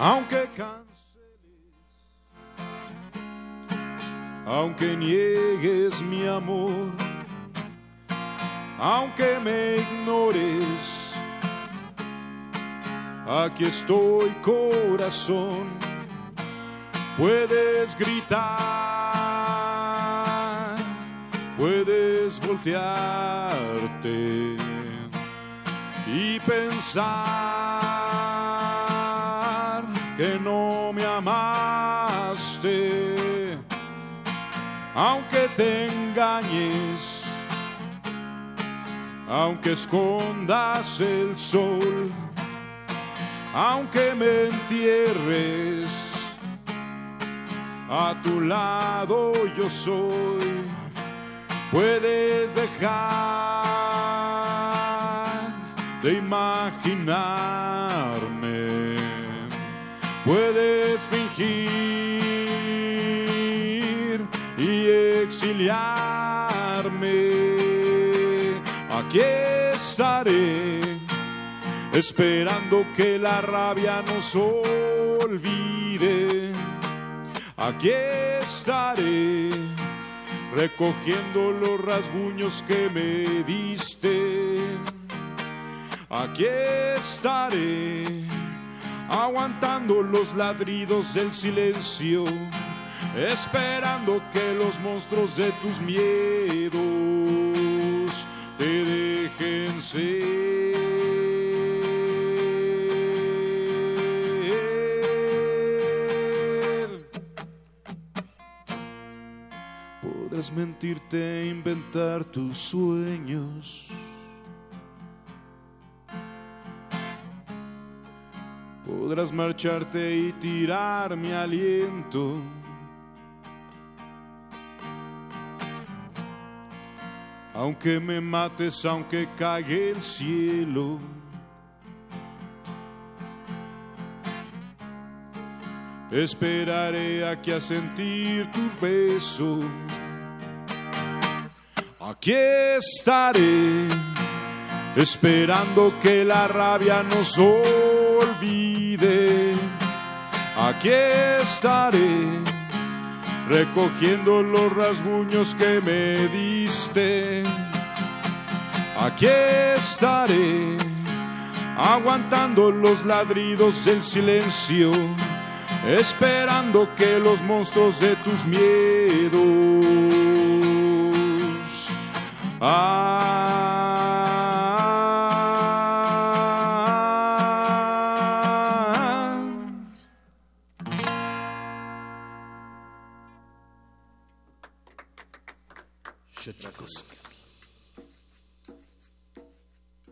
aunque canceles, aunque niegues mi amor, aunque me ignores, aquí estoy corazón, puedes gritar, puedes voltearte y pensar aunque te engañes, aunque escondas el sol, aunque me entierres, a tu lado yo soy, puedes dejar de imaginarme. Puedes fingir exiliarme. Aquí estaré esperando que la rabia nos olvide. Aquí estaré recogiendo los rasguños que me diste aquí estaré, aguantando los ladridos del silencio, esperando que los monstruos de tus miedos te dejen ser. Podrás mentirte e inventar tus sueños. Podrás marcharte y tirar mi aliento. Aunque me mates, aunque cague el cielo. Esperaré aquí a sentir tu beso. Aquí estaré, esperando que la rabia nos olvide. Aquí estaré, recogiendo los rasguños que me diste. Aquí estaré, aguantando los ladridos del silencio, esperando que los monstruos de tus miedos ah,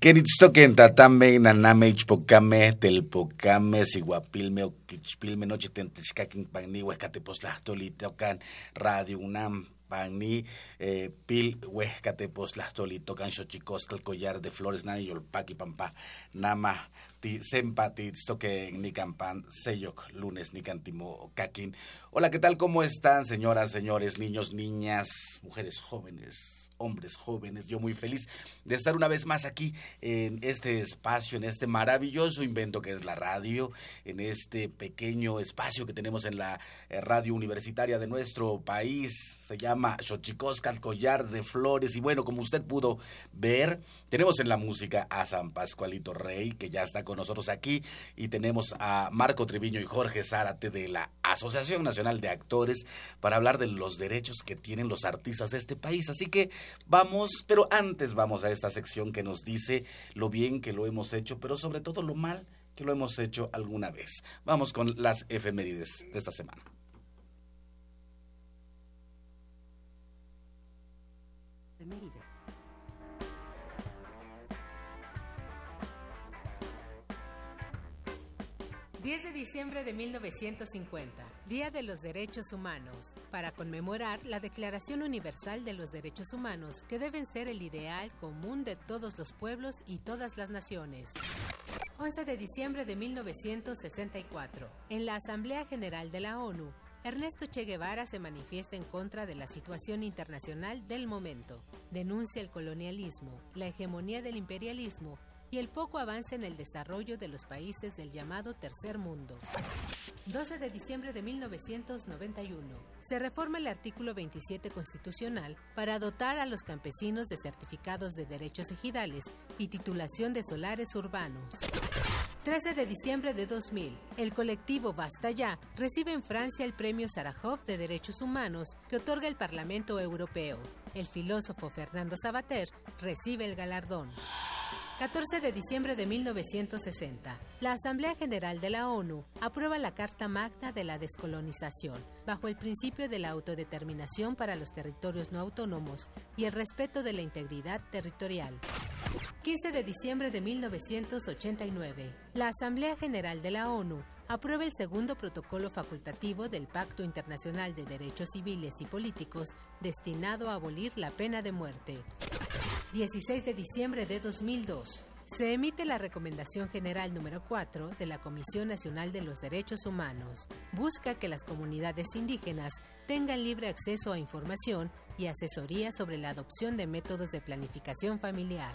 Queritztoquen tatame, naname, ichpocame, telpocame, siguapilme, oquichpilme, noche tentechcaquin, pagni, huescateposlahtoli, tocan Radio UNAM, pagni, eh, pil, huescateposlahtoli, tocan xochicoscal, collar de flores, nani, yolpaqui, pampa, nama, ti, sempa, ti, toque, ni campan, seyok, lunes, ni cantimo, caquin. Hola, ¿qué tal? ¿Cómo están, señoras, señores, niños, niñas, mujeres jóvenes? Hombres jóvenes. Yo muy feliz de estar una vez más aquí en este espacio, en este maravilloso invento que es la radio, en este pequeño espacio que tenemos en la eh, radio universitaria de nuestro país. Se llama Xochicosca, collar de flores. Y bueno, como usted pudo ver, tenemos en la música a San Pascualito Rey, que ya está con nosotros aquí, y tenemos a Marco Treviño y Jorge Zárate de la Asociación Nacional de Actores para hablar de los derechos que tienen los artistas de este país. Así que Vamos, pero antes vamos a esta sección que nos dice lo bien que lo hemos hecho, pero sobre todo lo mal que lo hemos hecho alguna vez. Vamos con las efemérides de esta semana. Efeméride. 10 de diciembre de 1950, Día de los Derechos Humanos, para conmemorar la Declaración Universal de los Derechos Humanos, que deben ser el ideal común de todos los pueblos y todas las naciones. 11 de diciembre de 1964, en la Asamblea General de la ONU, Ernesto Che Guevara se manifiesta en contra de la situación internacional del momento. Denuncia el colonialismo, la hegemonía del imperialismo y el poco avance en el desarrollo de los países del llamado Tercer Mundo. 12 de diciembre de 1991. Se reforma el artículo 27 constitucional para dotar a los campesinos de certificados de derechos ejidales y titulación de solares urbanos. 13 de diciembre de 2000. El colectivo Basta Ya recibe en Francia el Premio Sarajov de Derechos Humanos que otorga el Parlamento Europeo. El filósofo Fernando Sabater recibe el galardón. 14 de diciembre de 1960. La Asamblea General de la ONU aprueba la Carta Magna de la Descolonización, bajo el principio de la autodeterminación para los territorios no autónomos y el respeto de la integridad territorial. 15 de diciembre de 1989. La Asamblea General de la ONU aprueba el segundo protocolo facultativo del Pacto Internacional de Derechos Civiles y Políticos destinado a abolir la pena de muerte. 16 de diciembre de 2002. Se emite la Recomendación General número 4 de la Comisión Nacional de los Derechos Humanos. Busca que las comunidades indígenas tengan libre acceso a información y asesoría sobre la adopción de métodos de planificación familiar.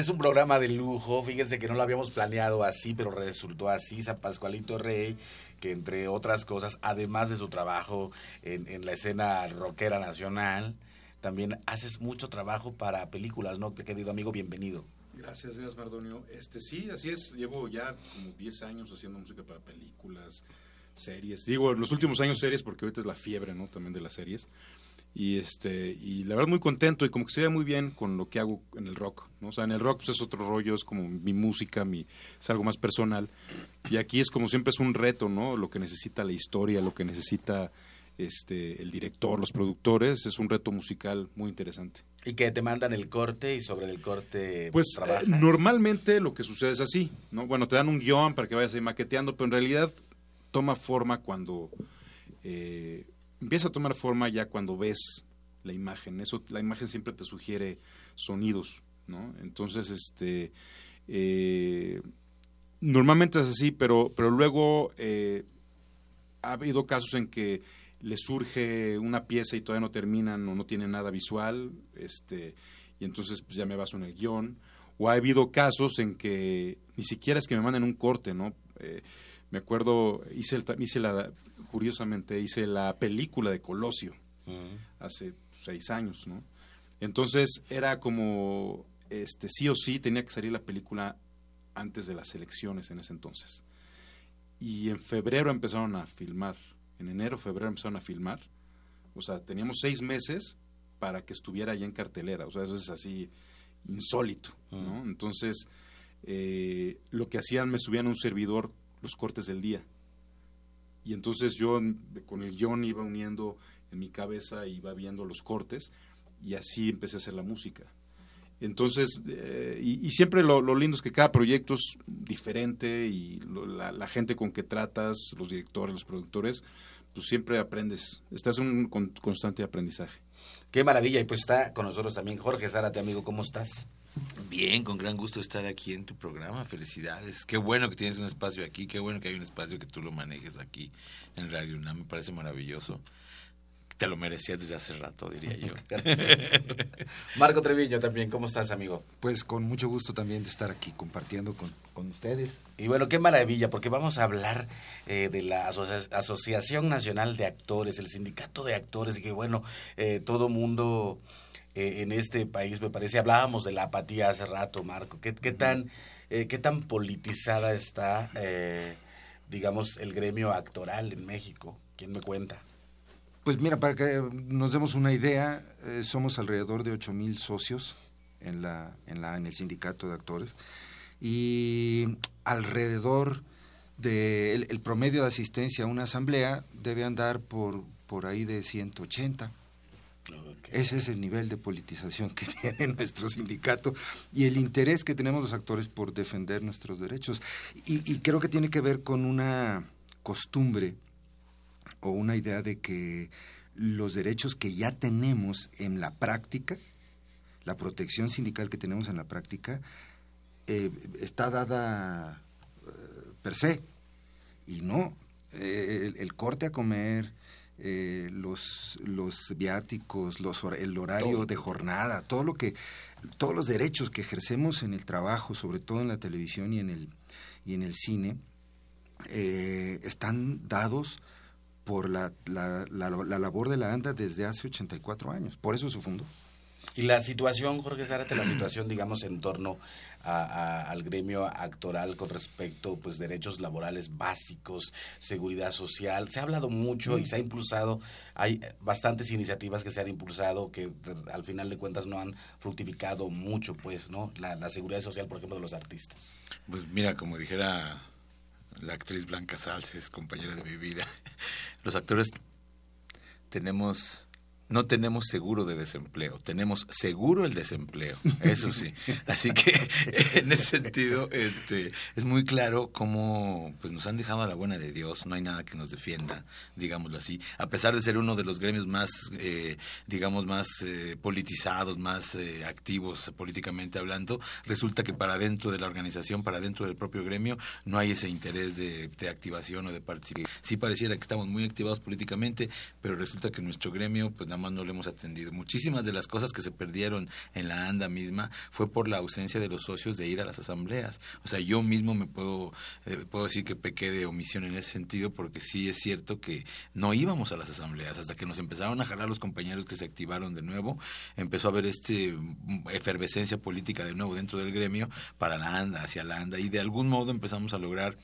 Es un programa de lujo, fíjense que no lo habíamos planeado así, pero resultó así. San Pascualito Rey, que entre otras cosas, además de su trabajo en, la escena rockera nacional, también haces mucho trabajo para películas, ¿no? Querido amigo, bienvenido. Gracias, gracias, Mardonio. Este, sí, así es. Llevo ya como 10 años haciendo música para películas, series. Digo, en los últimos años series porque ahorita es la fiebre, ¿no? También de las series. Y este y la verdad muy contento y como que se ve muy bien con lo que hago en el rock, ¿no? O sea, en el rock pues es otro rollo, es como mi música, mi es algo más personal. Y aquí es como siempre es un reto, ¿no? Lo que necesita la historia, lo que necesita este el director, los productores, es un reto musical muy interesante. Y que te mandan el corte y sobre el corte Pues eh, trabajas. normalmente lo que sucede es así, ¿no? Bueno, te dan un guion para que vayas ahí maqueteando, pero en realidad toma forma cuando eh, empieza a tomar forma ya cuando ves la imagen. Eso, la imagen siempre te sugiere sonidos, ¿no? Entonces, este, eh, normalmente es así, pero, pero luego eh, ha habido casos en que le surge una pieza y todavía no terminan o no tiene nada visual, este, y entonces pues, ya me baso en el guion. O ha habido casos en que ni siquiera es que me manden un corte, ¿no? Eh, me acuerdo, hice, hice la, curiosamente, hice la película de Colosio Mm. hace seis años, ¿no? Entonces era como, este, sí o sí tenía que salir la película antes de las elecciones en ese entonces. Y en febrero empezaron a filmar, en enero, febrero empezaron a filmar. O sea, teníamos seis meses para que estuviera ya en cartelera. O sea, eso es así insólito, ¿no? Entonces, eh, lo que hacían, me subían a un servidor los cortes del día. Y entonces yo con el guion iba uniendo en mi cabeza, iba viendo los cortes y así empecé a hacer la música. Entonces, eh, y, siempre lo, lindo es que cada proyecto es diferente y lo, la, la, gente con que tratas, los directores, los productores, pues siempre aprendes, estás en un con, constante aprendizaje. Qué maravilla, y pues está con nosotros también Jorge Zárate, amigo, ¿cómo estás? Bien, con gran gusto estar aquí en tu programa. Felicidades. Qué bueno que tienes un espacio aquí, qué bueno que hay un espacio que tú lo manejes aquí en Radio UNAM. Me parece maravilloso. te lo merecías desde hace rato, diría yo. Marco Treviño también, ¿cómo estás, amigo? Pues con mucho gusto también de estar aquí compartiendo con, con ustedes. Y bueno, qué maravilla, porque vamos a hablar eh, de la Asocia- Asociación Nacional de Actores, el Sindicato de Actores, y que bueno, eh, todo mundo eh, en este país, me parece, hablábamos de la apatía hace rato, Marco, ¿qué, qué tan, eh, qué tan politizada está, eh, digamos, el gremio actoral en México? ¿Quién me cuenta? Pues mira, para que nos demos una idea, eh, somos alrededor de 8 mil socios en, la, en, la, en el sindicato de actores y alrededor de el, el promedio de asistencia a una asamblea debe andar por, por ahí de 180. Ese es el nivel de politización que tiene nuestro sindicato y el interés que tenemos los actores por defender nuestros derechos. Y, creo que tiene que ver con una costumbre o una idea de que los derechos que ya tenemos en la práctica, la protección sindical que tenemos en la práctica, eh, está dada eh, per se. Y no, eh, el, corte a comer, eh, los, los viáticos, los, el horario todo. de jornada, todo lo que, todos los derechos que ejercemos en el trabajo, sobre todo en la televisión y en el, y en el cine, eh, están dados por la, la, la, la, labor de la ANDA desde hace 84 años. Por eso se fundó. Y la situación, Jorge Zárate, la situación, digamos, en torno a, a, al gremio actoral con respecto, pues, derechos laborales básicos, seguridad social. Se ha hablado mucho y se ha impulsado, hay bastantes iniciativas que se han impulsado que al final de cuentas no han fructificado mucho, pues, ¿no? La, la seguridad social, por ejemplo, de los artistas. Pues mira, como dijera la actriz Blanca Salces, compañera de mi vida, los actores tenemos no tenemos seguro de desempleo, tenemos seguro el desempleo, eso sí. Así que en ese sentido este, es muy claro cómo pues, nos han dejado a la buena de Dios, no hay nada que nos defienda, digámoslo así. A pesar de ser uno de los gremios más, eh, digamos, más eh, politizados, más eh, activos políticamente hablando, resulta que para dentro de la organización, para dentro del propio gremio, no hay ese interés de, de activación o de participación. Sí pareciera que estamos muy activados políticamente, pero resulta que nuestro gremio, pues nada más no lo hemos atendido. Muchísimas de las cosas que se perdieron en la ANDA misma fue por la ausencia de los socios de ir a las asambleas. O sea, yo mismo me puedo, eh, puedo decir que pequé de omisión en ese sentido porque sí es cierto que no íbamos a las asambleas hasta que nos empezaron a jalar los compañeros que se activaron de nuevo, empezó a haber este efervescencia política de nuevo dentro del gremio para la ANDA, hacia la ANDA y de algún modo empezamos a lograr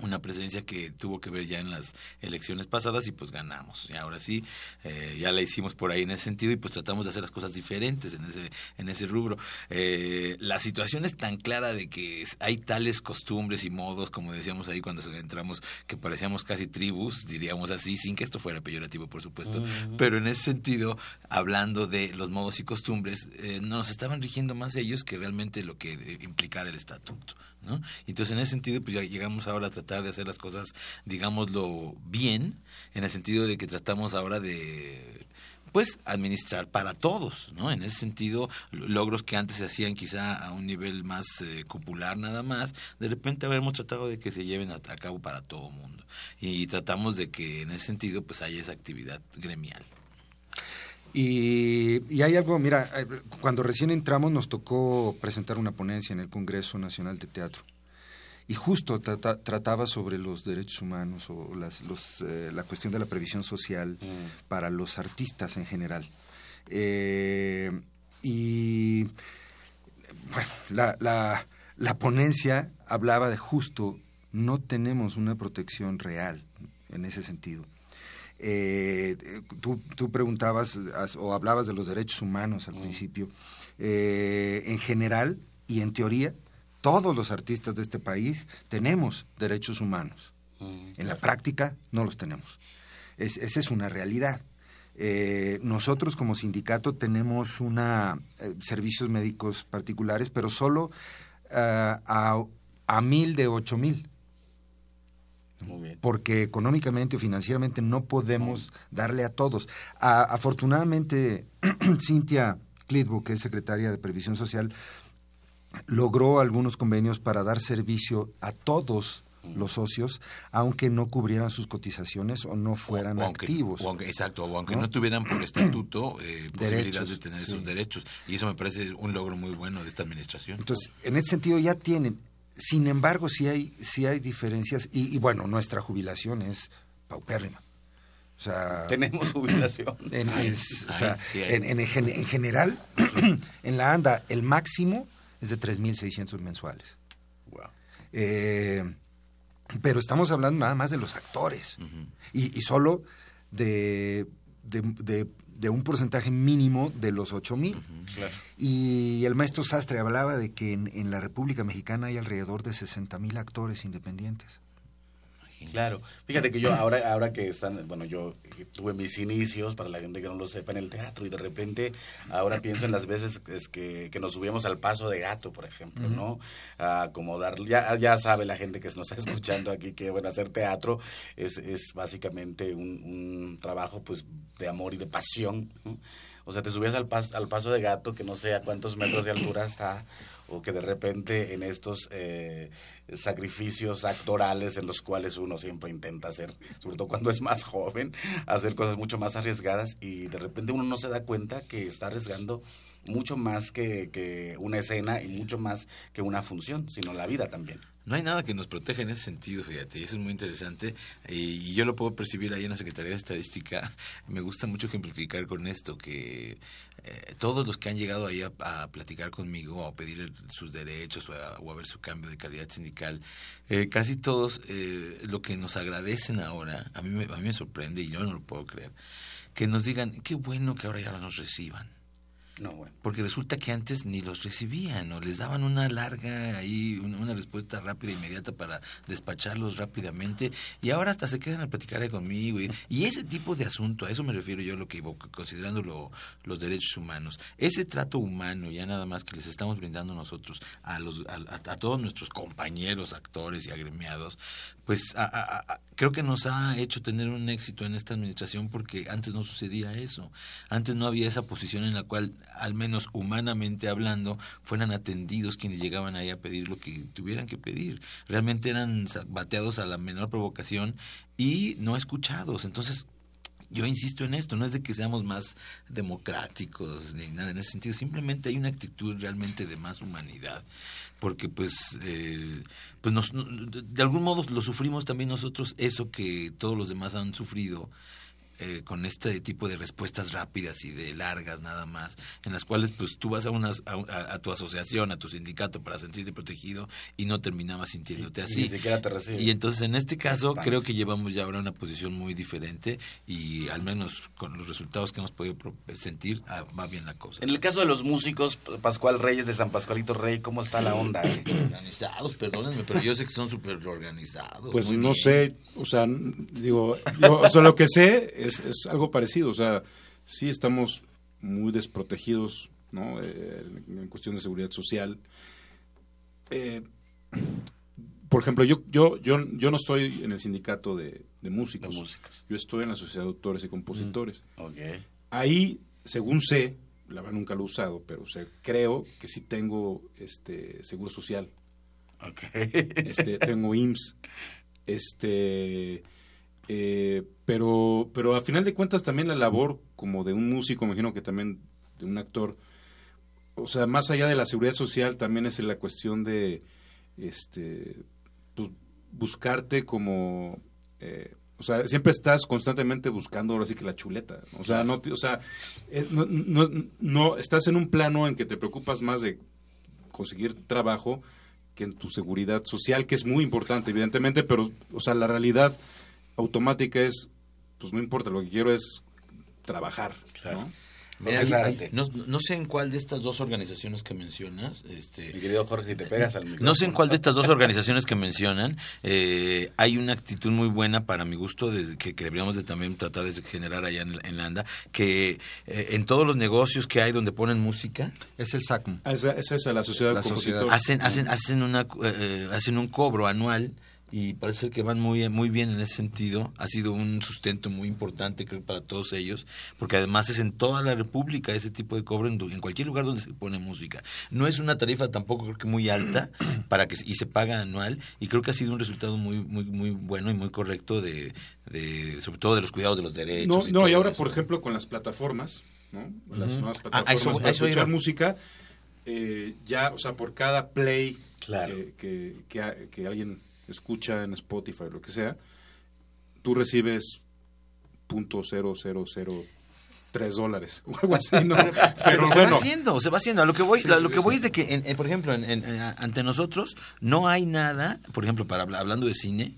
una presencia que tuvo que ver ya en las elecciones pasadas y pues ganamos. Y ahora sí, eh, ya la hicimos por ahí en ese sentido y pues tratamos de hacer las cosas diferentes en ese, en ese rubro. Eh, la situación es tan clara de que hay tales costumbres y modos, como decíamos ahí cuando entramos, que parecíamos casi tribus, diríamos así, sin que esto fuera peyorativo, por supuesto. Uh -huh. Pero en ese sentido, hablando de los modos y costumbres, eh, nos estaban rigiendo más ellos que realmente lo que implicara el estatuto. ¿No? Entonces, en ese sentido, pues ya llegamos ahora a tratar de hacer las cosas, digámoslo, bien, en el sentido de que tratamos ahora de pues administrar para todos, ¿no? En ese sentido, logros que antes se hacían quizá a un nivel más eh, cupular nada más, de repente habremos tratado de que se lleven a, cabo para todo el mundo. Y tratamos de que en ese sentido pues haya esa actividad gremial. Y, y, hay algo, mira, cuando recién entramos nos tocó presentar una ponencia en el Congreso Nacional de Teatro. Y justo trata, trataba sobre los derechos humanos o las, los, eh, la cuestión de la previsión social mm. para los artistas en general. Eh, y bueno, la, la, la ponencia hablaba de justo, no tenemos una protección real en ese sentido. Eh, tú, tú, preguntabas o hablabas de los derechos humanos al mm. principio. Eh, en general y en teoría, todos los artistas de este país tenemos derechos humanos. Mm. En la práctica no los tenemos. Es, esa es una realidad. Eh, nosotros como sindicato tenemos una eh, servicios médicos particulares, pero solo uh, a, a mil de ocho mil porque económicamente o financieramente no podemos darle a todos. A, afortunadamente, Cintia Clitbo, que es secretaria de Previsión Social, logró algunos convenios para dar servicio a todos los socios, aunque no cubrieran sus cotizaciones o no fueran O aunque- activos. o aunque- exacto, o aunque ¿no? no, tuvieran por estatuto eh, posibilidades de tener sí. esos derechos. Y eso me parece un logro muy bueno de esta administración. Entonces, en ese sentido ya tienen. Sin embargo, sí hay, sí hay diferencias. Y, y bueno, nuestra jubilación es paupérrima. O sea, Tenemos jubilación. en, Ay, es- o ay, sea, sí hay. en, en gen- en general, en la ANDA, el máximo es de 3.600 mensuales. Wow. Eh, pero estamos hablando nada más de los actores. y, y solo de, de, de- de un porcentaje mínimo de los 8 mil. Claro. Y el maestro Sastre hablaba de que en, en la República Mexicana hay alrededor de 60 mil actores independientes. Claro, fíjate que yo ahora ahora que están, bueno, yo tuve mis inicios, para la gente que no lo sepa, en el teatro y de repente ahora pienso en las veces es que, que nos subíamos al paso de gato, por ejemplo, ¿no? A acomodar, ya, ya sabe la gente que nos está escuchando aquí que, bueno, hacer teatro es, es básicamente un, un trabajo pues de amor y de pasión, ¿no? O sea, te subías al, pas- al paso de gato que no sé a cuántos metros de altura está, o que de repente en estos eh, sacrificios actorales en los cuales uno siempre intenta hacer, sobre todo cuando es más joven, hacer cosas mucho más arriesgadas y de repente uno no se da cuenta que está arriesgando mucho más que, que una escena y mucho más que una función, sino la vida también. No hay nada que nos proteja en ese sentido, fíjate, y eso es muy interesante. eh, y yo lo puedo percibir ahí en la Secretaría de Estadística. Me gusta mucho ejemplificar con esto que eh, todos los que han llegado ahí a, a platicar conmigo, a pedir sus derechos o a, o a ver su cambio de calidad sindical, eh, casi todos eh, lo que nos agradecen ahora, a mí, me, a mí me sorprende y yo no lo puedo creer, que nos digan, qué bueno que ahora ya nos reciban. No, bueno. Porque resulta que antes ni los recibían o les daban una larga ahí, una, respuesta rápida, inmediata para despacharlos rápidamente y ahora hasta se quedan a platicar conmigo y, y ese tipo de asunto, a eso me refiero yo lo que considerando lo- los derechos humanos, ese trato humano ya nada más que les estamos brindando nosotros a, los, a- a todos nuestros compañeros, actores y agremiados, pues a- a- creo que nos ha hecho tener un éxito en esta administración porque antes no sucedía eso. Antes no había esa posición en la cual, al menos humanamente hablando, fueran atendidos quienes llegaban ahí a pedir lo que tuvieran que pedir. Realmente eran bateados a la menor provocación y no escuchados. Entonces, yo insisto en esto, no es de que seamos más democráticos ni nada en ese sentido, simplemente hay una actitud realmente de más humanidad, porque pues, eh, pues nos- no- de algún modo lo sufrimos también nosotros, eso que todos los demás han sufrido. Eh, con este tipo de respuestas rápidas y de largas nada más, en las cuales pues tú vas a, unas, a, tu asociación, a tu sindicato para sentirte protegido y no terminabas sintiéndote Y así. ni siquiera te reciben. Y entonces en este caso creo que llevamos ya ahora una posición muy diferente y al menos con los resultados que hemos podido pro- sentir ah, va bien la cosa. En el caso de los músicos, Pascual Reyes de San Pascualito Rey, ¿cómo está la onda? eh? Organizados, perdónenme, pero yo sé que son súper organizados. Pues no bien. sé, o sea, digo, yo, o sea, lo que sé es, es algo parecido, o sea, sí estamos muy desprotegidos, ¿no? Eh, en, cuestión de seguridad social. Eh, por ejemplo, yo, yo, yo, yo no estoy en el sindicato de, de músicos, De músicos. yo estoy en la sociedad de autores y compositores. Ok. Ahí, según sé, la verdad nunca lo he usado, pero o sea, creo que sí tengo este seguro social. Ok. este, tengo IMSS, este, eh, pero, pero a final de cuentas también la labor como de un músico, me imagino que también de un actor, o sea, más allá de la seguridad social también es la cuestión de, este, pues, buscarte como, eh, o sea, siempre estás constantemente buscando ahora sí que la chuleta, o sea, no, o sea, eh, no, no, no, estás en un plano en que te preocupas más de conseguir trabajo que en tu seguridad social, que es muy importante, evidentemente, pero, o sea, la realidad automática es, pues no importa, lo que quiero es trabajar, Claro. ¿no? Mira, es no, no sé en cuál de estas dos organizaciones que mencionas, este, Mi querido Jorge, si te pegas al micrófono. No sé en cuál de estas dos organizaciones que mencionan eh, hay una actitud muy buena para mi gusto desde que, que deberíamos de también tratar de generar allá en, en la ANDA, que eh, en todos los negocios que hay donde ponen música Es el SACM. Ah, Esa, esa es la sociedad La de sociedad. compositores. hacen hacen hacen una eh, hacen un cobro anual y parece que van muy, muy bien en ese sentido. Ha sido un sustento muy importante, creo, para todos ellos, porque además es en toda la República ese tipo de cobro, en, en cualquier lugar donde se pone música. No es una tarifa tampoco creo que muy alta para que y se paga anual y creo que ha sido un resultado muy muy muy bueno y muy correcto de, de sobre todo de los cuidados de los derechos. No, y no y ahora, eso. por ejemplo, con las plataformas, ¿no? Las nuevas Ah, a plataformas eso- a para eso escuchar iba. música, eh, ya, o sea, por cada play Claro. que, que, que que alguien escucha en Spotify lo que sea, tú recibes punto cero cero cero tres dólares o algo así, ¿no? Pero Pero se bueno, va haciendo, se va haciendo. A lo que voy, Sí, a lo sí, que voy es de que, en- en, por ejemplo, en- ante nosotros no hay nada, por ejemplo, para habla- hablando de cine,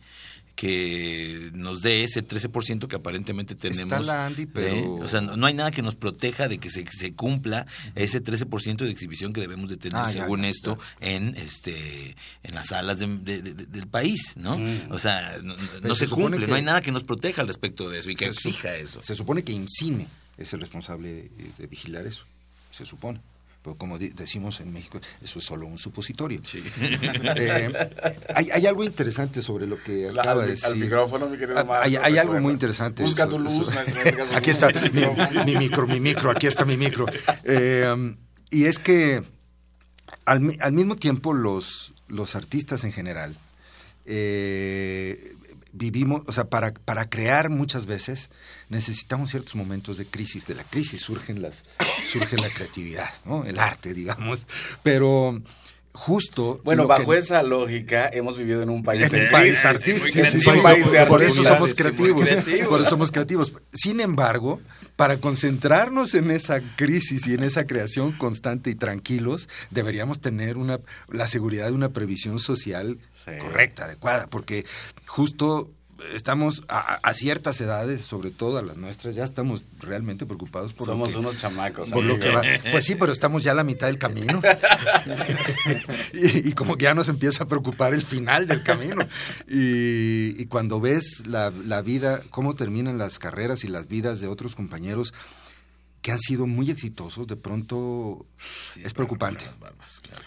que nos dé ese 13% que aparentemente tenemos. la Andy, de- pero- o sea, no, no hay nada que nos proteja de que se, se cumpla ese 13% de exhibición que debemos de tener, Ah, según ya, esto, en este en las salas de- de- de- del país, ¿no? Mm. O sea, no, se, cumple, no hay nada que nos proteja al respecto de eso y que exija eso. Se supone que IMCINE es el responsable de vigilar eso, se supone. Pero como decimos en México, eso es solo un supositorio. Eh, hay, hay algo interesante sobre lo que La- acaba al, de al decir. micrófono, mi querido Ah, Marco, hay, hay algo muy interesante. Busca tu luz. so- en este caso, aquí está mi, micro, mi micro, aquí está mi micro. Eh, y es que al mismo tiempo los, los artistas en general eh, vivimos, o sea, para, para crear muchas veces necesitamos ciertos momentos de crisis. De la crisis surgen las, surge la creatividad, ¿no? El arte, digamos. Pero justo... Bueno, bajo que- esa lógica, hemos vivido en un país en un país artístico, sí, sí, sí, por eso somos creativos. por eso somos creativos. Sin embargo, para concentrarnos en esa crisis y en esa creación constante y tranquilos, deberíamos tener una la seguridad de una previsión social Sí. correcta, adecuada, porque justo estamos a, a ciertas edades, sobre todo a las nuestras, ya estamos realmente preocupados por lo Somos que- unos chamacos. por lo amigo. que va. Pues sí, pero estamos ya a la mitad del camino. y, y como que ya nos empieza a preocupar el final del camino. Y, y cuando ves la, la vida, cómo terminan las carreras y las vidas de otros compañeros que han sido muy exitosos, de pronto Sí, es preocupante. las barbas, claro.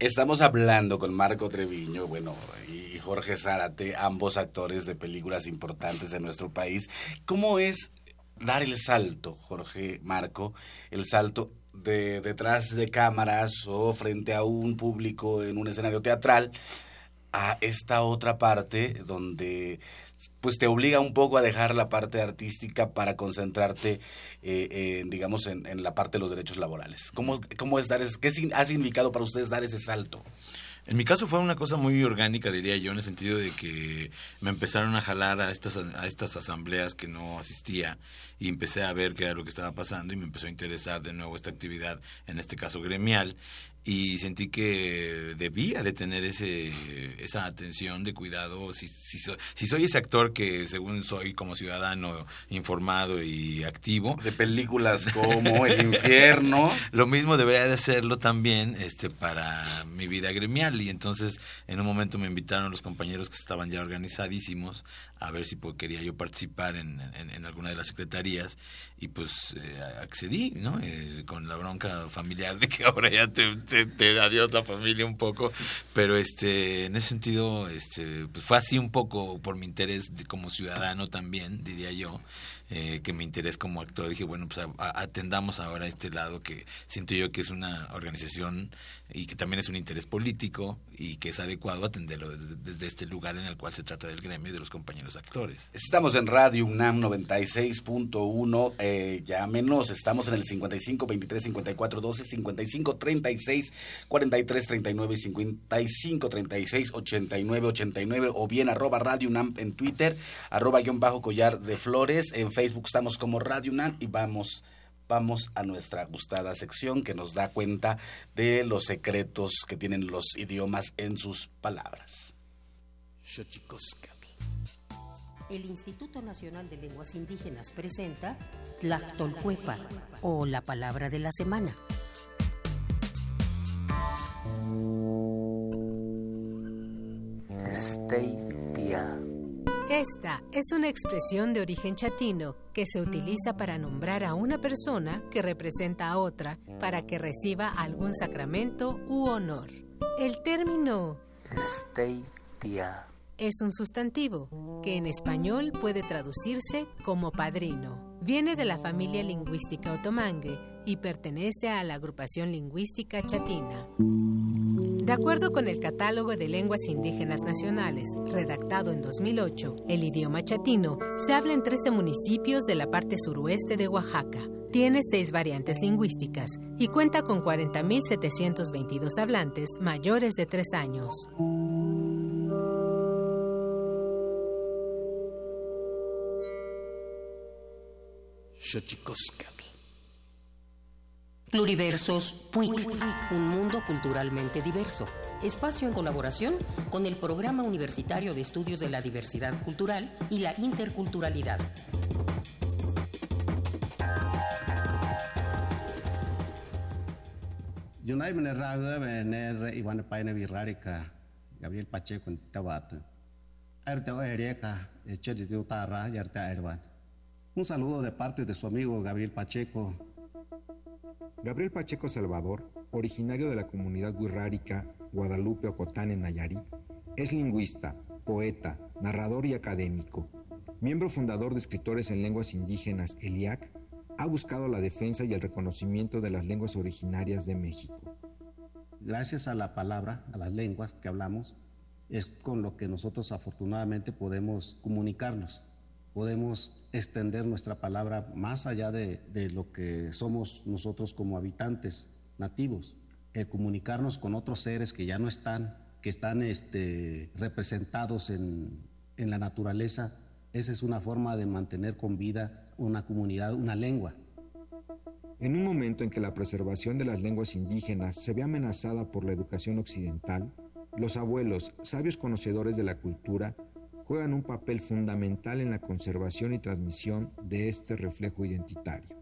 Estamos hablando con Marco Treviño, bueno, y Jorge Zárate, ambos actores de películas importantes de nuestro país. ¿Cómo es dar el salto, Jorge, Marco, el salto de detrás de cámaras o frente a un público en un escenario teatral a esta otra parte donde pues te obliga un poco a dejar la parte artística para concentrarte, eh, en, digamos, en, en la parte de los derechos laborales. ¿Cómo, cómo es dar ese- qué ha significado para ustedes dar ese salto? En mi caso fue una cosa muy orgánica, diría yo, en el sentido de que me empezaron a jalar a estas, a estas asambleas que no asistía y empecé a ver qué era lo que estaba pasando y me empezó a interesar de nuevo esta actividad, en este caso gremial, y sentí que debía de tener ese, esa atención de cuidado. Si, si, so- si soy ese actor que según soy como ciudadano informado y activo, De películas como El Infierno. lo mismo debería de hacerlo también este para mi vida gremial y entonces en un momento me invitaron los compañeros que estaban ya organizadísimos a ver si quería yo participar en, en- en alguna de las secretarías y pues eh, accedí, ¿no? Eh, con la bronca familiar de que ahora ya te, te, te da Dios la familia un poco, pero este en ese sentido este pues fue así un poco por mi interés como ciudadano también, diría yo, eh, que mi interés como actor dije, bueno, pues a- atendamos ahora este lado que siento yo que es una organización y que también es un interés político y que es adecuado atenderlo desde, desde este lugar en el cual se trata del gremio y de los compañeros actores. Estamos en Radio UNAM 96.1. Eh, llámenos. Estamos en el 55 23 54 12, 55 36 43 39 y 55 36 89 89. O bien arroba Radio UNAM en Twitter, arroba guion bajo collar de flores. En Facebook estamos como Radio UNAM y vamos. Vamos a nuestra gustada sección que nos da cuenta de los secretos que tienen los idiomas en sus palabras. El Instituto Nacional de Lenguas Indígenas presenta Tlactolcuepa o la palabra de la semana. Steitia. Esta es una expresión de origen chatino que se utiliza para nombrar a una persona que representa a otra para que reciba algún sacramento u honor. El término Steitia. es un sustantivo que en español puede traducirse como padrino. Viene de la familia lingüística otomangue y pertenece a la agrupación lingüística chatina. De acuerdo con el Catálogo de Lenguas Indígenas Nacionales, redactado en 2008, el idioma chatino se habla en 13 municipios de la parte suroeste de Oaxaca. Tiene seis variantes lingüísticas y cuenta con 40.722 hablantes mayores de 3 años. Pluriversos PUIC, un mundo culturalmente diverso. Espacio en colaboración con el Programa Universitario de Estudios de la Diversidad Cultural y la Interculturalidad. Yunay Menerraga, Vener, Iván Paine Virrárica, Gabriel Pacheco, en Tabato. Arte Oereca, Echedi Utarra, Yarta Erban. Un saludo de parte de su amigo Gabriel Pacheco. Gabriel Pacheco Salvador, originario de la comunidad guirrárica Guadalupe Ocotán en Nayarit, es lingüista, poeta, narrador y académico. Miembro fundador de Escritores en Lenguas Indígenas, ELIAC, ha buscado la defensa y el reconocimiento de las lenguas originarias de México. Gracias a la palabra, a las lenguas que hablamos, es con lo que nosotros afortunadamente podemos comunicarnos, podemos extender nuestra palabra más allá de, de, lo que somos nosotros como habitantes nativos, el comunicarnos con otros seres que ya no están, que están este, representados en, en la naturaleza, esa es una forma de mantener con vida una comunidad, una lengua. En un momento en que la preservación de las lenguas indígenas se ve amenazada por la educación occidental, los abuelos, sabios conocedores de la cultura, juegan un papel fundamental en la conservación y transmisión de este reflejo identitario.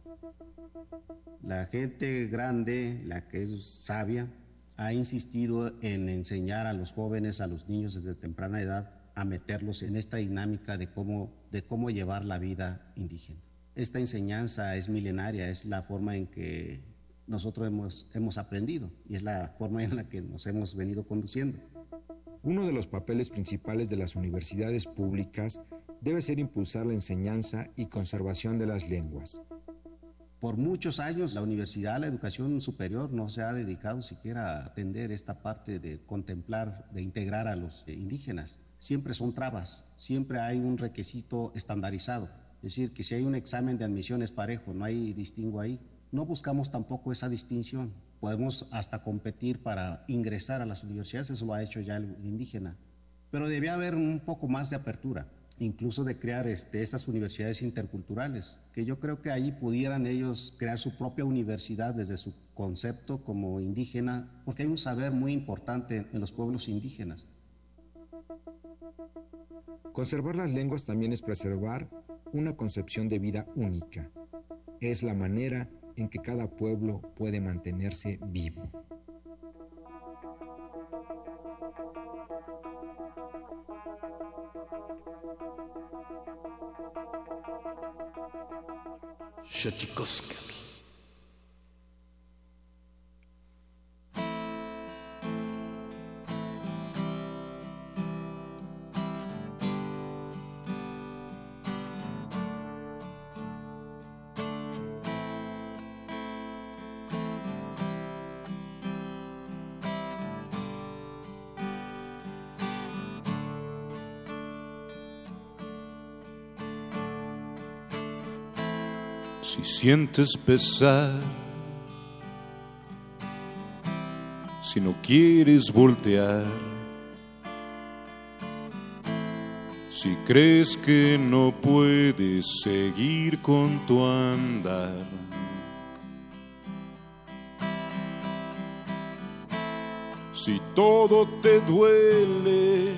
La gente grande, la que es sabia, ha insistido en enseñar a los jóvenes, a los niños desde temprana edad, a meterlos en esta dinámica de cómo, de cómo llevar la vida indígena. Esta enseñanza es milenaria, es la forma en que nosotros hemos, hemos aprendido y es la forma en la que nos hemos venido conduciendo. Uno de los papeles principales de las universidades públicas debe ser impulsar la enseñanza y conservación de las lenguas. Por muchos años la universidad, la educación superior no se ha dedicado siquiera a atender esta parte de contemplar, de integrar a los indígenas. Siempre son trabas, siempre hay un requisito estandarizado. Es decir, que si hay un examen de admisión es parejo, no hay distingo ahí. No buscamos tampoco esa distinción podemos hasta competir para ingresar a las universidades, eso lo ha hecho ya el indígena. Pero debía haber un poco más de apertura, incluso de crear este, esas universidades interculturales, que yo creo que ahí pudieran ellos crear su propia universidad desde su concepto como indígena, porque hay un saber muy importante en los pueblos indígenas. Conservar las lenguas también es preservar una concepción de vida única. Es la manera en que cada pueblo puede mantenerse vivo. Si sientes pesar, si no quieres voltear, si crees que no puedes seguir con tu andar. Si todo te duele,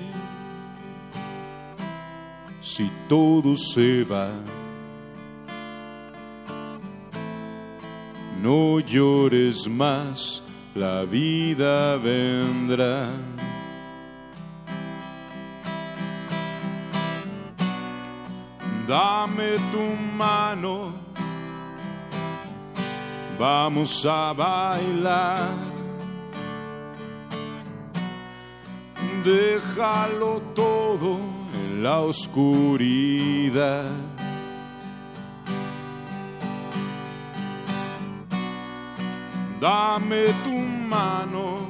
si todo se va. No llores más, la vida vendrá. Dame tu mano, vamos a bailar. déjalo todo en la oscuridad. Dame tu mano,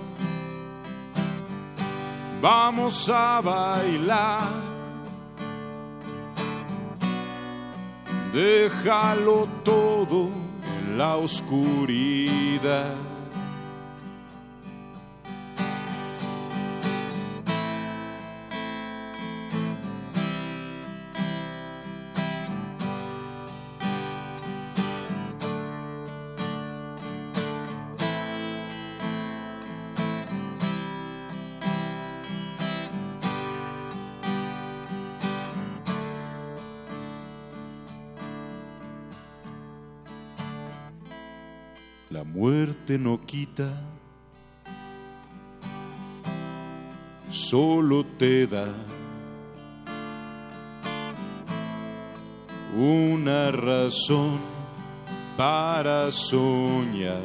vamos a bailar. Déjalo todo en la oscuridad. La muerte no quita, solo te da una razón para soñar.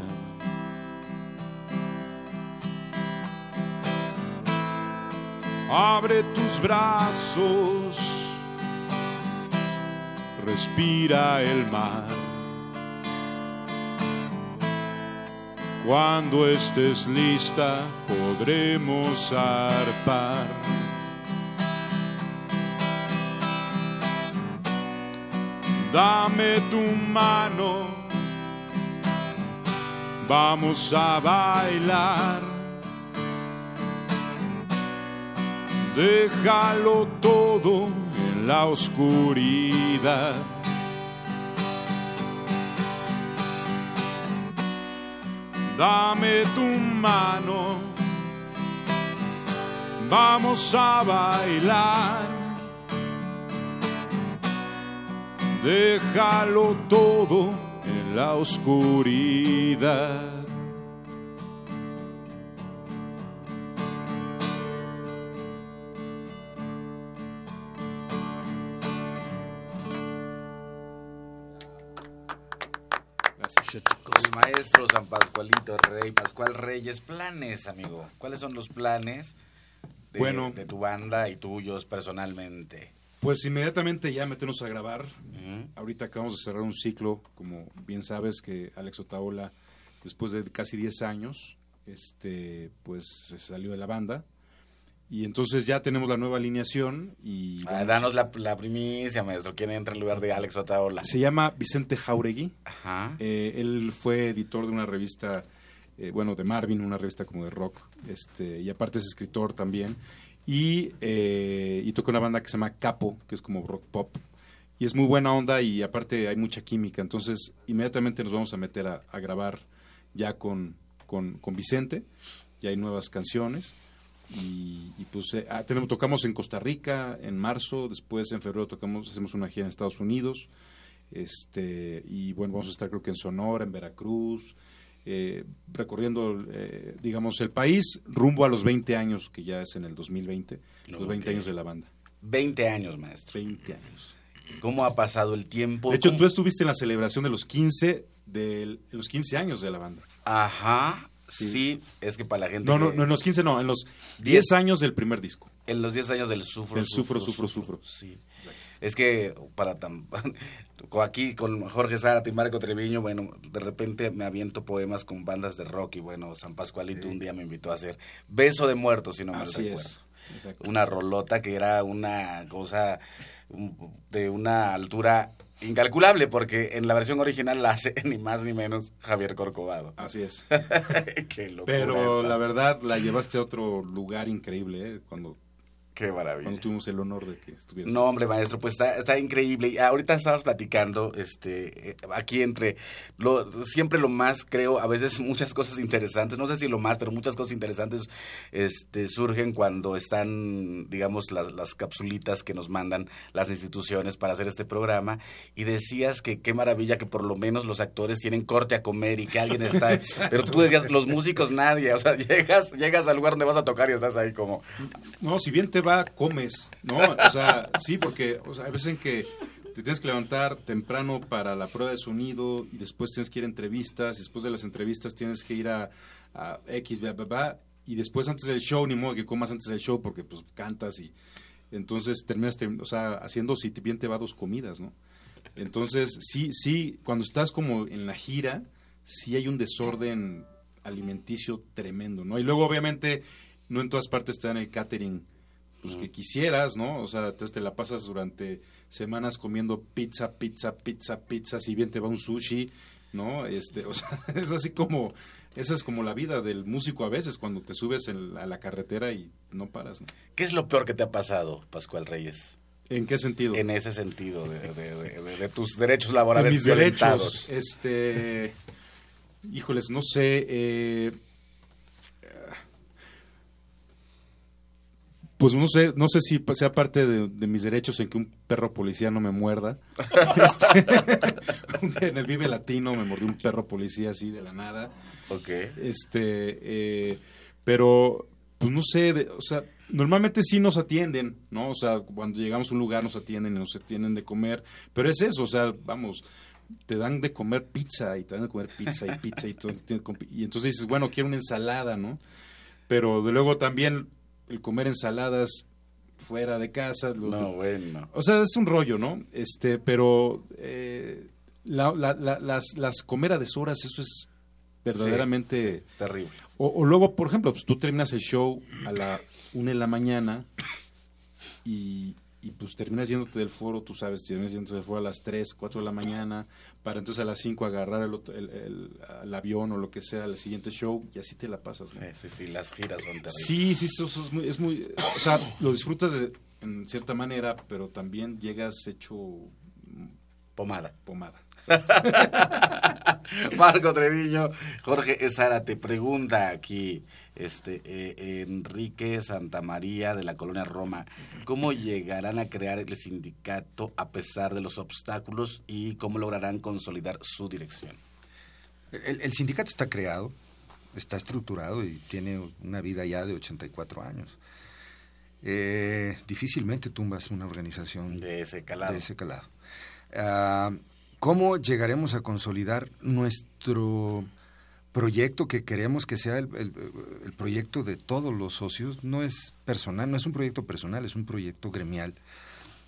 Abre tus brazos, respira el mar. Cuando estés lista podremos arpar. Dame tu mano, vamos a bailar. Déjalo todo en la oscuridad. Dame tu mano, vamos a bailar. Déjalo todo en la oscuridad. Rey, Pascual Reyes, planes, amigo. ¿Cuáles son los planes de, Bueno. de tu banda y tuyos personalmente? Pues inmediatamente ya meternos a grabar. Ahorita acabamos de cerrar un ciclo, como bien sabes que Alex Otaola, después de casi 10 años, este, pues se salió de la banda. Y entonces ya tenemos la nueva alineación y Ah, danos la, la primicia, maestro. ¿Quién entra en lugar de Alex Otaola? se llama Vicente Jauregui. Ajá. Eh, él fue editor de una revista, eh, bueno, de Marvin, una revista como de rock, este, y aparte es escritor también. Y, eh, y toca una banda que se llama Capo, que es como rock pop. Y es muy buena onda y aparte hay mucha química. Entonces, inmediatamente nos vamos a meter a, grabar ya con, con, con Vicente. Ya hay nuevas canciones. Y, y pues eh, ah, tenemos, tocamos en Costa Rica en marzo, después en febrero tocamos, hacemos una gira en Estados Unidos. Este, y bueno, vamos a estar creo que en Sonora, en Veracruz, eh, recorriendo, eh, digamos, el país rumbo a los 20 años, que ya es en el 2020, los 20 Ok. años de la banda. 20 años, maestro. 20 años. ¿Cómo ha pasado el tiempo? De hecho, ¿Cómo- tú estuviste en la celebración de los 15, de los 15 años de la banda. Ajá. Sí. Sí. es que para la gente. No, no, no, en los 15 no, en los 10 10 años del primer disco. En los 10 años del sufro. Del sufro, sufro, sufro. Sí. Es que para tan. Aquí con Jorge Zárate y Marco Treviño, bueno, de repente me aviento poemas con bandas de rock y bueno, San Pascualito un día me invitó a hacer Beso de Muertos, si no mal Así recuerdo. es. Exacto. Una rolota que era una cosa de una altura incalculable, porque en la versión original la hace ni más ni menos Javier Corcovado. Así es. Qué locura Pero esta. la verdad la llevaste a otro lugar increíble, ¿eh? Cuando, Qué maravilla. cuando tuvimos el honor de que estuvieras. No, hombre, maestro, pues está, está increíble. Y ahorita estabas platicando, este, eh, aquí entre, lo, siempre lo más, creo, a veces muchas cosas interesantes, no sé si lo más, pero muchas cosas interesantes este, surgen cuando están, digamos, las, las capsulitas que nos mandan las instituciones para hacer este programa. Y decías que qué maravilla que por lo menos los actores tienen corte a comer y que alguien está... pero tú decías, los músicos nadie, o sea, llegas, llegas al lugar donde vas a tocar y estás ahí como... No, si bien te va, comes, ¿no? O sea, sí, porque o hay veces en que te tienes que levantar temprano para la prueba de sonido y después tienes que ir a entrevistas y después de las entrevistas tienes que ir a, X, bla, y después antes del show, ni modo que comas antes del show porque pues cantas y entonces terminas, term- o sea, haciendo si bien te va dos comidas, ¿no? Entonces, sí, sí, cuando estás como en la gira, sí hay un desorden alimenticio tremendo, ¿no? Y luego, obviamente, no en todas partes te dan el catering, pues que quisieras, ¿no? O sea, entonces te la pasas durante semanas comiendo pizza, pizza, pizza, pizza, si bien te va un sushi, ¿no? Este, o sea, es así como, esa es como la vida del músico a veces, cuando te subes en- a la carretera y no paras, ¿no? ¿Qué es lo peor que te ha pasado, Pascual Reyes? ¿En qué sentido? En ese sentido, de, de- de- de- de tus derechos De laborales mis violentados. derechos, este, híjoles, no sé, eh, pues no sé, no sé si sea parte de, de mis derechos en que un perro policía no me muerda. Este, en el Vive Latino me mordió un perro policía así de la nada. Ok. Este, eh, pero, pues no sé, de- o sea, normalmente sí nos atienden, ¿no? O sea, cuando llegamos a un lugar nos atienden y nos atienden de comer, pero es eso, o sea, vamos, te dan de comer pizza y te dan de comer pizza y pizza y todo, y entonces dices, bueno, quiero una ensalada, ¿no? Pero de luego también el comer ensaladas fuera de casa, lo- No, bueno. o sea, es un rollo, ¿no? Este, pero eh, la- la- la- las, las comer a deshoras, eso es verdaderamente... Es terrible. O, o luego, por ejemplo, pues tú terminas el show a la una de la mañana y, y, pues terminas yéndote del foro, tú sabes, terminas yéndote del foro a las 3, 4 de la mañana, para entonces a las 5 agarrar el, el- el- el avión o lo que sea, al siguiente show, y así te la pasas, ¿no? Sí, sí, sí, las giras son terribles. Sí, sí, eso, eso es muy, es muy, o sea, lo disfrutas de- en cierta manera, pero también llegas hecho Pomada. pomada. Marco Treviño, Jorge Esara te pregunta aquí, este eh, Enrique Santamaría de la colonia Roma, ¿cómo llegarán a crear el sindicato a pesar de los obstáculos y cómo lograrán consolidar su dirección? El, el sindicato está creado, está estructurado y tiene una vida ya de 84 años. Eh, difícilmente tumbas una organización De ese calado. de ese calado. Ah, ¿Cómo llegaremos a consolidar nuestro proyecto que queremos que sea el, el- el proyecto de todos los socios? No es personal, no es un proyecto personal, es un proyecto gremial.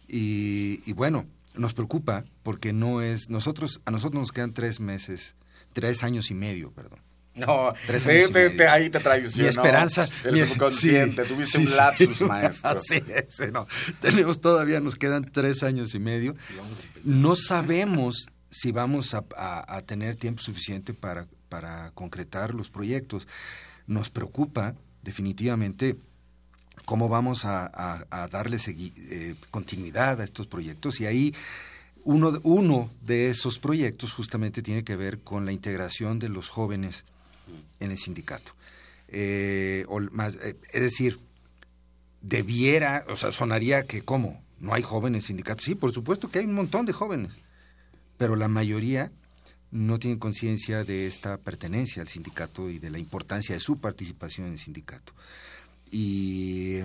Y, y bueno, nos preocupa porque no es, nosotros, a nosotros nos quedan tres meses, tres años y medio, perdón. No, Tres te- años y te- medio. te- ahí te traicionó. Mi esperanza. El mi- subconsciente, sí, tuviste sí, un lapsus, sí. maestro. Así es, no. Tenemos todavía, nos quedan tres años y medio. No sabemos si vamos a, a- a tener tiempo suficiente para, para concretar los proyectos. Nos preocupa definitivamente cómo vamos a, darle eh, continuidad a estos proyectos y ahí uno, uno de esos proyectos justamente tiene que ver con la integración de los jóvenes en el sindicato. Eh, eh, es decir, debiera, o sea, sonaría que cómo, no hay jóvenes sindicatos. Sí, por supuesto que hay un montón de jóvenes, pero la mayoría no tienen conciencia de esta pertenencia al sindicato y de la importancia de su participación en el sindicato. Y,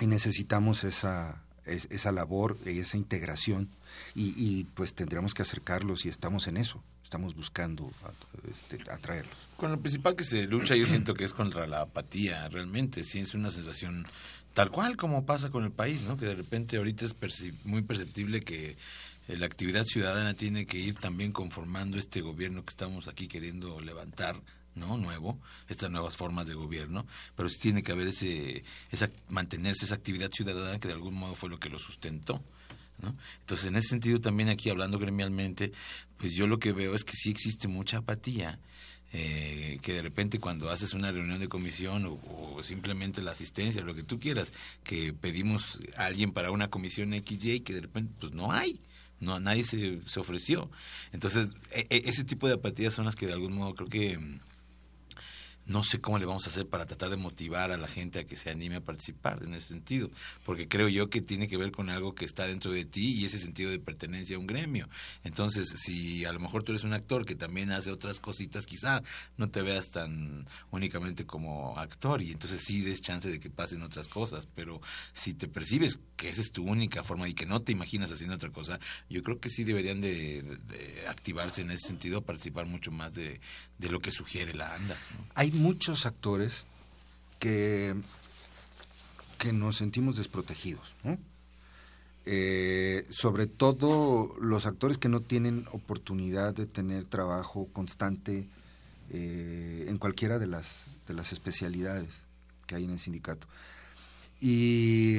necesitamos esa, es- esa labor, y esa integración, y, pues tendremos que acercarlos y estamos en eso, estamos buscando este, atraerlos. Con lo principal que se lucha, yo siento que es contra la apatía, realmente. Sí, es una sensación tal cual como pasa con el país, ¿no? Que de repente ahorita es muy perceptible que la actividad ciudadana tiene que ir también conformando este gobierno que estamos aquí queriendo levantar, ¿no? Nuevo, estas nuevas formas de gobierno, pero sí tiene que haber ese, esa, mantenerse esa actividad ciudadana que de algún modo fue lo que lo sustentó. ¿no? Entonces, en ese sentido, también aquí hablando gremialmente, pues yo lo que veo es que sí existe mucha apatía, eh, que de repente cuando haces una reunión de comisión o, o simplemente la asistencia, lo que tú quieras, que pedimos a alguien para una comisión XY que de repente pues no hay. No, nadie se, se ofreció. Entonces, e- e- ese tipo de apatías son las que de algún modo creo que mm, no sé cómo le vamos a hacer para tratar de motivar a la gente a que se anime a participar en ese sentido, porque creo yo que tiene que ver con algo que está dentro de ti y ese sentido de pertenencia a un gremio. Entonces, si a lo mejor tú eres un actor que también hace otras cositas, quizá no te veas tan únicamente como actor y entonces sí des chance de que pasen otras cosas, pero si te percibes que esa es tu única forma y que no te imaginas haciendo otra cosa, yo creo que sí deberían de, activarse en ese sentido, participar mucho más de, de lo que sugiere la ANDA. Hay muchos actores que, que nos sentimos desprotegidos, ¿no? Eh, sobre todo los actores que no tienen oportunidad de tener trabajo constante eh, en cualquiera de las, de las especialidades que hay en el sindicato. Y,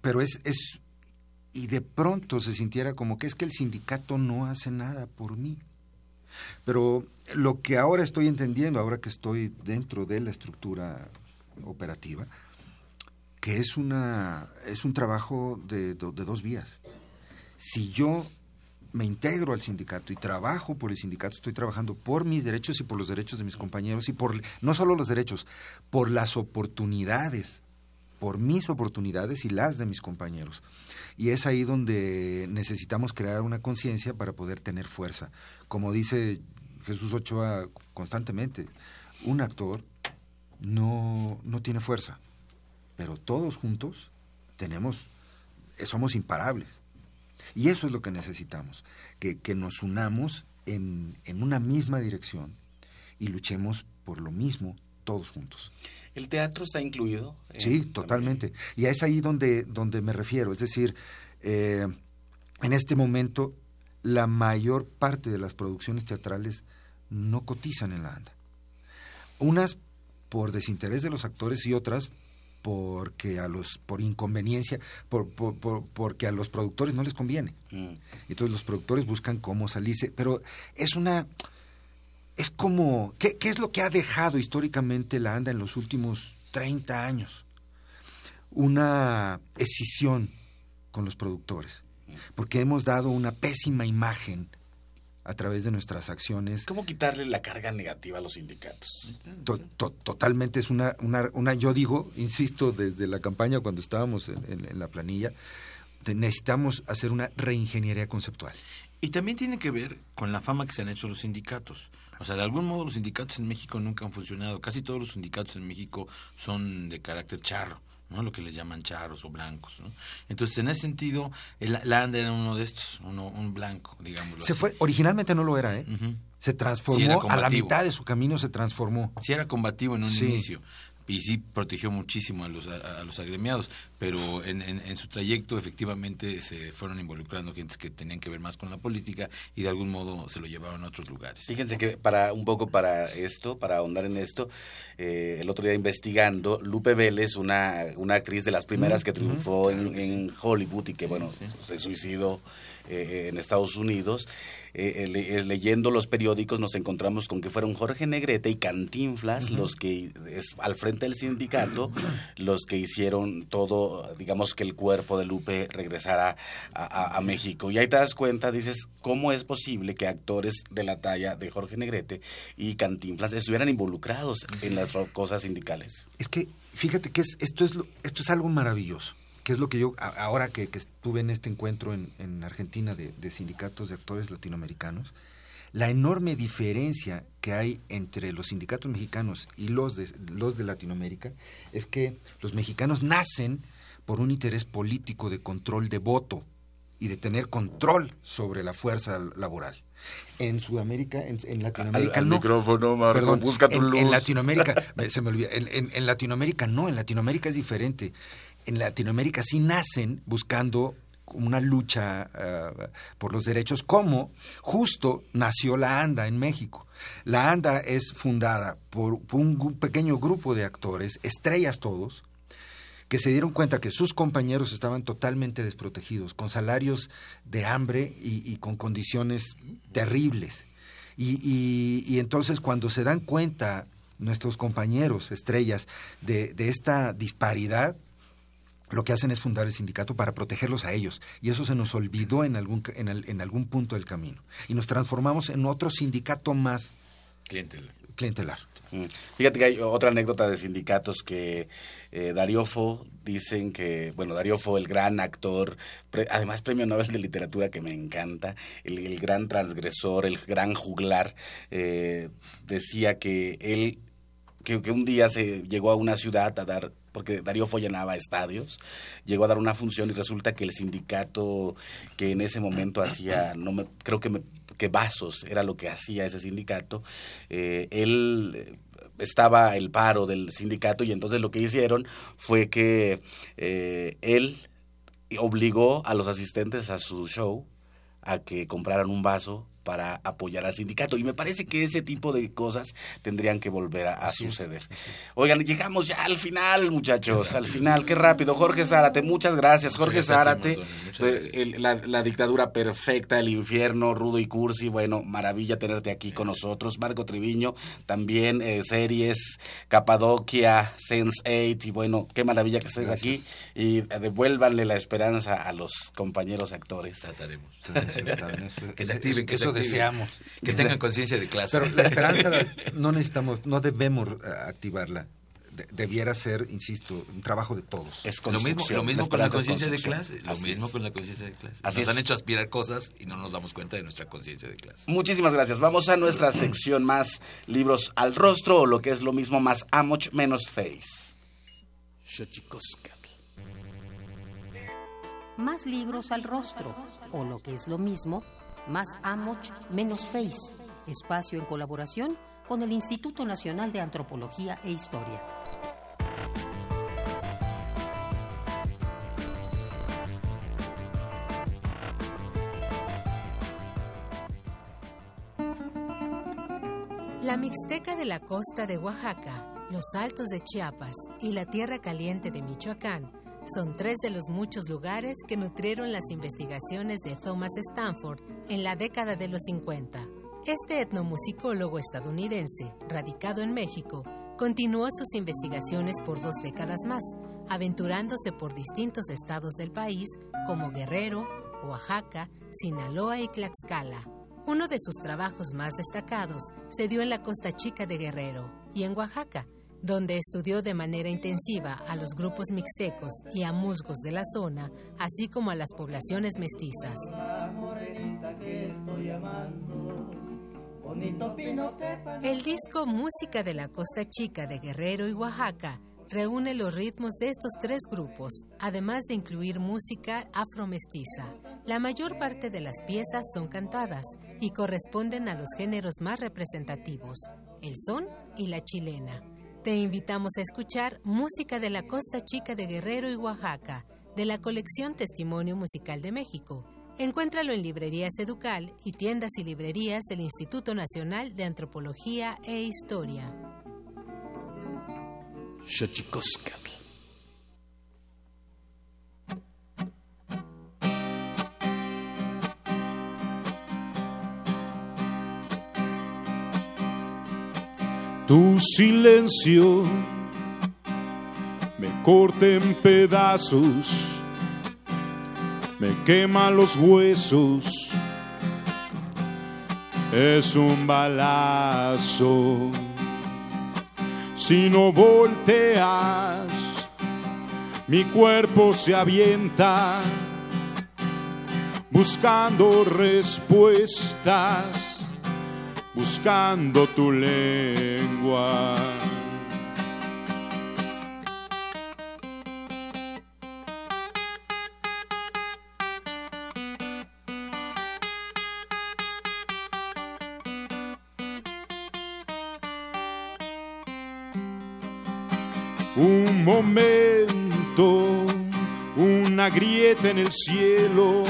pero es, es, y de pronto se sintiera como que es que el sindicato no hace nada por mí. Pero lo que ahora estoy entendiendo, ahora que estoy dentro de la estructura operativa, que es, una, es un trabajo de, de, dos vías. Si yo me integro al sindicato y trabajo por el sindicato, estoy trabajando por mis derechos y por los derechos de mis compañeros y por no solo los derechos, por las oportunidades, por mis oportunidades y las de mis compañeros. Y es ahí donde necesitamos crear una conciencia para poder tener fuerza. Como dice Jesús Ochoa constantemente, un actor no, no tiene fuerza, pero todos juntos tenemos, somos imparables. Y eso es lo que necesitamos, que, que nos unamos en, en, una misma dirección y luchemos por lo mismo todos juntos. ¿El teatro está incluido? Sí, totalmente. Y es ahí donde, donde me refiero. Es decir, eh, en este momento la mayor parte de las producciones teatrales no cotizan en la ANDA. Unas por desinterés de los actores y otras porque a los por inconveniencia por, por, por, porque a los productores no les conviene mm. entonces los productores buscan cómo salirse pero es una es como ¿qué, ¿qué, es lo que ha dejado históricamente la anda en los últimos 30 años una escisión con los productores porque hemos dado una pésima imagen a través de nuestras acciones. ¿Cómo quitarle la carga negativa a los sindicatos? To, to, totalmente es una, una, una, yo digo, insisto, desde la campaña cuando estábamos en, en, en la planilla, necesitamos hacer una reingeniería conceptual. Y también tiene que ver con la fama que se han hecho los sindicatos. O sea, de algún modo los sindicatos en México nunca han funcionado. Casi todos los sindicatos en México son de carácter charro. ¿no? lo que les llaman charos o blancos. ¿no? Entonces, en ese sentido, el, la ANDA era uno de estos, uno, un blanco, digamos. Se así. fue, originalmente no lo era, ¿eh? Uh -huh. Se transformó, sí a la mitad de su camino se transformó. Sí era combativo en un sí. inicio, y sí protegió muchísimo a los, a, a los agremiados, pero en, en, en, su trayecto efectivamente se fueron involucrando gentes que tenían que ver más con la política y de algún modo se lo llevaron a otros lugares. Fíjense que para un poco para esto, para ahondar en esto, eh, el otro día investigando, Lupe Vélez, una, una actriz de las primeras que triunfó en, en, Hollywood y que bueno, sí. se suicidó eh, en Estados Unidos, eh, le, leyendo los periódicos nos encontramos con que fueron Jorge Negrete y Cantinflas uh -huh. los que es, al frente del sindicato los que hicieron todo, digamos que el cuerpo de Lupe regresara a, a, a, México. Y ahí te das cuenta, dices, ¿cómo es posible que actores de la talla de Jorge Negrete y Cantinflas estuvieran involucrados en las cosas sindicales? Es que fíjate que es, esto, es lo, esto es algo maravilloso que es lo que yo, ahora que, que estuve en este encuentro en, en Argentina de, de, sindicatos de actores latinoamericanos, la enorme diferencia que hay entre los sindicatos mexicanos y los de, los de Latinoamérica es que los mexicanos nacen por un interés político de control de voto y de tener control sobre la fuerza laboral. En Sudamérica, en, en Latinoamérica al, al no. micrófono, Marco, Perdón, busca tu en, luz. en Latinoamérica, se me olvida, en, en Latinoamérica no, en Latinoamérica es diferente en Latinoamérica sí nacen buscando una lucha uh, por los derechos, como justo nació la ANDA en México. La ANDA es fundada por, un pequeño grupo de actores, estrellas todos, que se dieron cuenta que sus compañeros estaban totalmente desprotegidos, con salarios de hambre y, con condiciones terribles. Y, entonces cuando se dan cuenta nuestros compañeros estrellas de esta disparidad, lo que hacen es fundar el sindicato para protegerlos a ellos. Y eso se nos olvidó en algún, en, el, en algún punto del camino. Y nos transformamos en otro sindicato más clientelar. clientelar. Mm. Fíjate que hay otra anécdota de sindicatos que eh, Dariofo dicen que, bueno, Dariofo, el gran actor, pre, además premio Nobel de Literatura que me encanta, el, el gran transgresor, el gran juglar, eh, decía que él, que, que un día se llegó a una ciudad a dar porque Darío Fo llenaba estadios, llegó a dar una función y resulta que el sindicato que en ese momento hacía, no me, creo que, me, que Vasos era lo que hacía ese sindicato, eh, él estaba el paro del sindicato y entonces lo que hicieron fue que eh, él obligó a los asistentes a su show a que compraran un vaso para apoyar al sindicato. Y me parece que ese tipo de cosas tendrían que volver a, suceder. Oigan, llegamos ya al final, muchachos, al final, qué rápido. Jorge Zárate, muchas gracias. Jorge Zárate, eh, la, dictadura perfecta, el infierno, Rudo y Cursi, bueno, maravilla tenerte aquí con nosotros. Marco Triviño, también eh, series, Capadocia, Sense8, y bueno, qué maravilla que estés aquí. Y devuélvanle la esperanza a los compañeros actores. Trataremos. que se activen, que eso deseamos. Que tengan conciencia de clase. Pero la esperanza no necesitamos, no debemos eh, activarla. debiera ser, insisto, un trabajo de todos. Es lo mismo, lo mismo con la conciencia de clase. Lo mismo con la conciencia de clase. Nos han hecho aspirar cosas y no nos damos cuenta de nuestra conciencia de clase. Muchísimas gracias. Vamos a nuestra sección más libros al rostro o lo que es lo mismo más amoch menos face. Más libros al rostro o lo que es lo mismo más Amoch, menos Face, espacio en colaboración con el Instituto Nacional de Antropología e Historia. La Mixteca de la costa de Oaxaca, los Altos de Chiapas y la Tierra Caliente de Michoacán son tres de los muchos lugares que nutrieron las investigaciones de Thomas Stanford en la década de los 50. Este etnomusicólogo estadounidense, radicado en México, continuó sus investigaciones por dos décadas más, aventurándose por distintos estados del país como Guerrero, Oaxaca, Sinaloa y Tlaxcala. Uno de sus trabajos más destacados se dio en la costa chica de Guerrero y en Oaxaca, donde estudió de manera intensiva a los grupos mixtecos y a musgos de la zona, así como a las poblaciones mestizas. El disco Música de la Costa Chica de Guerrero y Oaxaca reúne los ritmos de estos tres grupos, además de incluir música afromestiza. La mayor parte de las piezas son cantadas y corresponden a los géneros más representativos, el son y la chilena. Te invitamos a escuchar música de la Costa Chica de Guerrero y Oaxaca, de la colección Testimonio Musical de México. Encuéntralo en librerías Educal y tiendas y librerías del Instituto Nacional de Antropología e Historia. Tu silencio me corta en pedazos, me quema los huesos, es un balazo. Si no volteas, mi cuerpo se avienta buscando respuestas buscando tu lengua. Un momento, una grieta en el cielo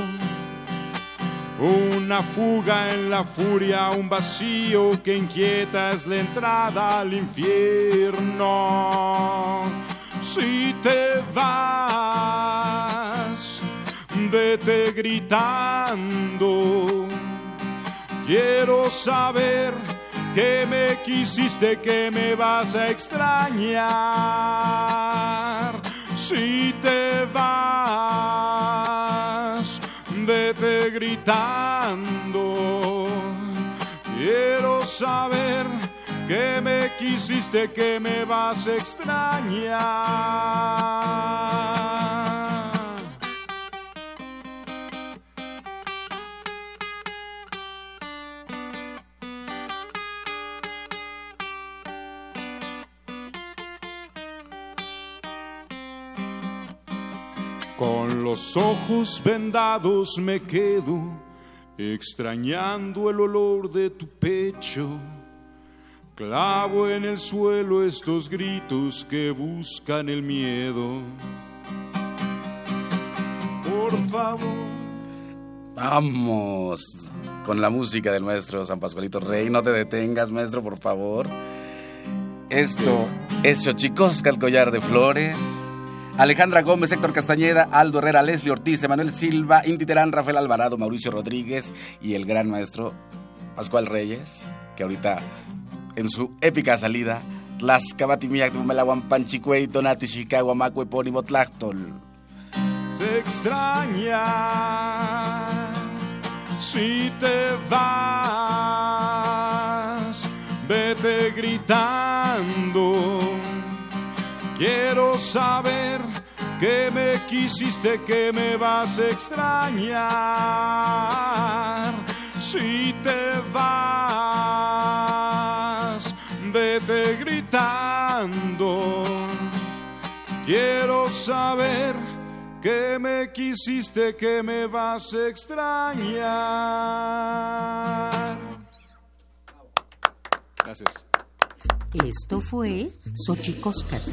una fuga en la furia, un vacío que inquieta es la entrada al infierno. Si te vas, vete gritando. Quiero saber que me quisiste, que me vas a extrañar. Si te vas, vete Quiero saber que me quisiste, que me vas a extrañar. Con los ojos vendados me quedo extrañando el olor de tu pecho, Clavo en el suelo estos gritos que buscan el miedo. Por favor. Vamos con la música del maestro San Pascualito Rey. No te detengas, maestro, por favor. Esto es Xochicosca, el collar de flores. Alejandra Gómez, Héctor Castañeda, Aldo Herrera, Leslie Ortiz, Emanuel Silva, Inti Terán, Rafael Alvarado, Mauricio Rodríguez y el gran maestro Pascual Reyes, que ahorita en su épica salida, Tlaxcabatimiac, Tumelahuan, Panchicuey, Tonati, Chicago, Macue, Pónimo, Tlachtol. Se extraña si te vas, vete gritando. Quiero saber que me quisiste, que me vas a extrañar. Si te vas, vete gritando. Quiero saber que me quisiste, que me vas a extrañar. Gracias. Esto fue Xochicóscatl,